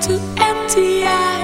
to empty eyes.